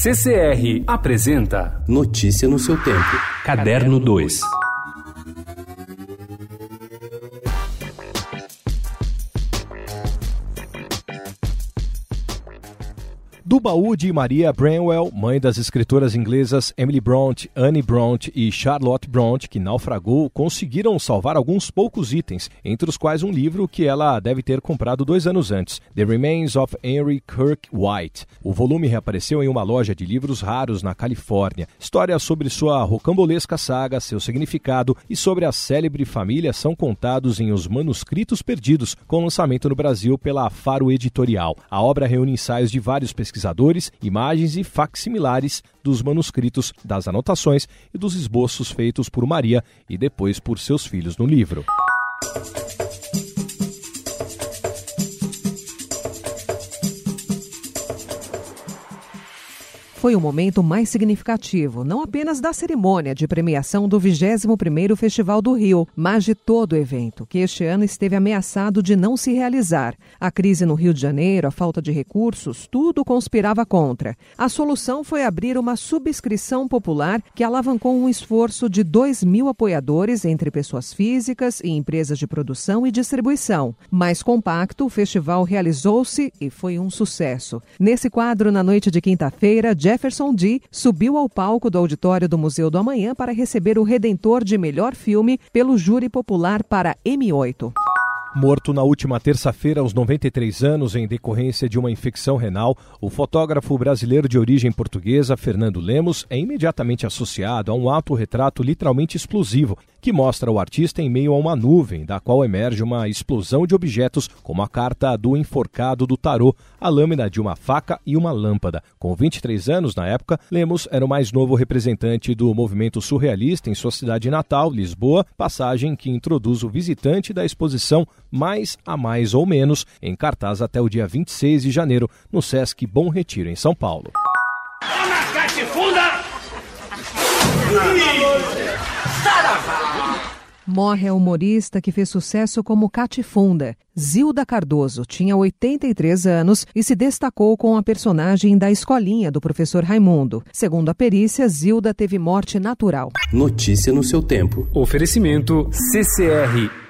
CCR apresenta Notícia no seu tempo. Caderno 2. Do baú de Maria Branwell, mãe das escritoras inglesas Emily Bront, Annie Bront e Charlotte Bront, que naufragou, conseguiram salvar alguns poucos itens, entre os quais um livro que ela deve ter comprado dois anos antes, The Remains of Henry Kirk White. O volume reapareceu em uma loja de livros raros na Califórnia. Histórias sobre sua rocambolesca saga, seu significado e sobre a célebre família são contados em Os Manuscritos Perdidos, com lançamento no Brasil pela Faro Editorial. A obra reúne ensaios de vários pesquisadores pesquisadores, imagens e facsimilares dos manuscritos, das anotações e dos esboços feitos por Maria e depois por seus filhos no livro. Foi o momento mais significativo, não apenas da cerimônia de premiação do 21º Festival do Rio, mas de todo o evento, que este ano esteve ameaçado de não se realizar. A crise no Rio de Janeiro, a falta de recursos, tudo conspirava contra. A solução foi abrir uma subscrição popular que alavancou um esforço de 2 mil apoiadores entre pessoas físicas e empresas de produção e distribuição. Mais compacto, o festival realizou-se e foi um sucesso. Nesse quadro, na noite de quinta-feira, Jefferson D. subiu ao palco do auditório do Museu do Amanhã para receber o Redentor de melhor filme pelo júri popular para M8. Morto na última terça-feira aos 93 anos em decorrência de uma infecção renal, o fotógrafo brasileiro de origem portuguesa Fernando Lemos é imediatamente associado a um autorretrato literalmente explosivo que mostra o artista em meio a uma nuvem, da qual emerge uma explosão de objetos, como a carta do enforcado do tarô, a lâmina de uma faca e uma lâmpada. Com 23 anos na época, Lemos era o mais novo representante do movimento surrealista em sua cidade natal, Lisboa, passagem que introduz o visitante da exposição mais a mais ou menos, em cartaz até o dia 26 de janeiro, no Sesc Bom Retiro, em São Paulo. Morre a humorista que fez sucesso como Catifunda. Zilda Cardoso tinha 83 anos e se destacou com a personagem da escolinha do professor Raimundo. Segundo a perícia, Zilda teve morte natural. Notícia no seu tempo. Oferecimento CCR